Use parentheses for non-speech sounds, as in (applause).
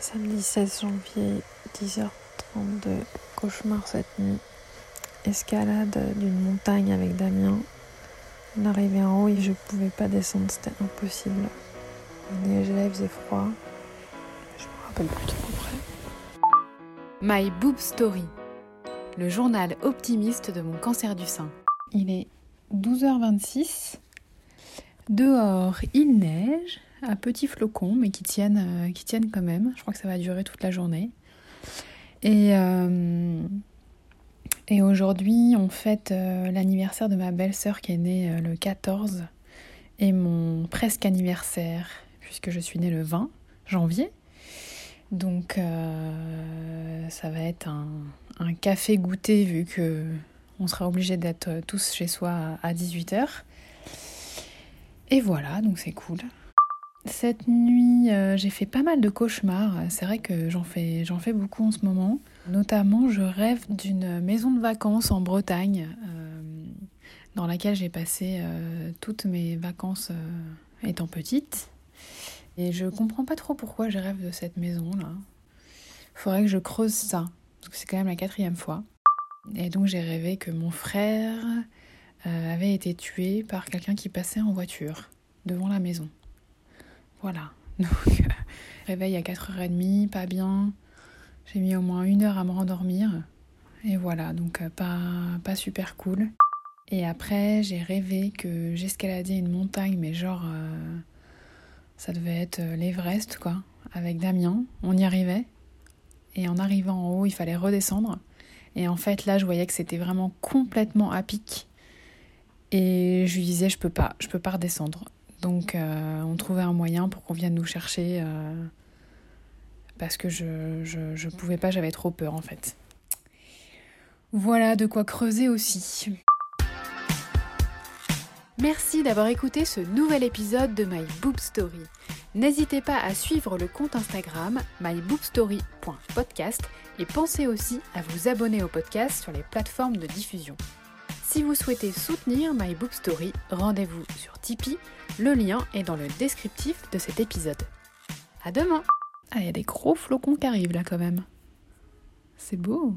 Samedi 16 janvier, 10h32, cauchemar cette nuit. Escalade d'une montagne avec Damien. On arrivait en haut et je pouvais pas descendre, c'était impossible. Il neigeait, il faisait froid. Je me rappelle plus trop après. My Boob Story, le journal optimiste de mon cancer du sein. Il est 12h26. Dehors, il neige à petits flocons, mais qui tiennent, euh, qui tiennent quand même. Je crois que ça va durer toute la journée. Et, euh, aujourd'hui, on fête euh, l'anniversaire de ma belle-sœur qui est née le 14 et mon presque anniversaire, puisque je suis née le 20 janvier. Donc ça va être un, un, café goûté vu que on sera obligé d'être tous chez soi à 18h. Et voilà, donc c'est cool. Cette nuit, euh, j'ai fait pas mal de cauchemars. C'est vrai que j'en fais, beaucoup en ce moment. Notamment, je rêve d'une maison de vacances en Bretagne, euh, dans laquelle j'ai passé euh, toutes mes vacances étant petite. Et je comprends pas trop pourquoi je rêve de cette maison-là. Faudrait que je creuse ça. Parce que c'est quand même la quatrième fois. Et donc j'ai rêvé que mon frère avait été tué par quelqu'un qui passait en voiture devant la maison. Voilà. (laughs) Donc, réveil à 4h30, pas bien. J'ai mis au moins une heure à me rendormir. Et voilà, donc euh, pas, pas super cool. Et après, j'ai rêvé que j'escaladais une montagne, mais genre, euh, ça devait être euh, l'Everest, quoi, avec Damien. On y arrivait. Et en arrivant en haut, il fallait redescendre. Et en fait, là, je voyais que c'était vraiment complètement à pic. Et je lui disais, je peux pas, je peux pas redescendre. Donc euh, on trouvait un moyen pour qu'on vienne nous chercher euh, parce que je, je, pouvais pas, j'avais trop peur en fait. Voilà de quoi creuser aussi. Merci d'avoir écouté ce nouvel épisode de My Boob Story. N'hésitez pas à suivre le compte Instagram myboobstory.podcast et pensez aussi à vous abonner au podcast sur les plateformes de diffusion. Si vous souhaitez soutenir My Boob Story, rendez-vous sur Tipeee. Le lien est dans le descriptif de cet épisode. À demain Ah, il y a des gros flocons qui arrivent là quand même. C'est beau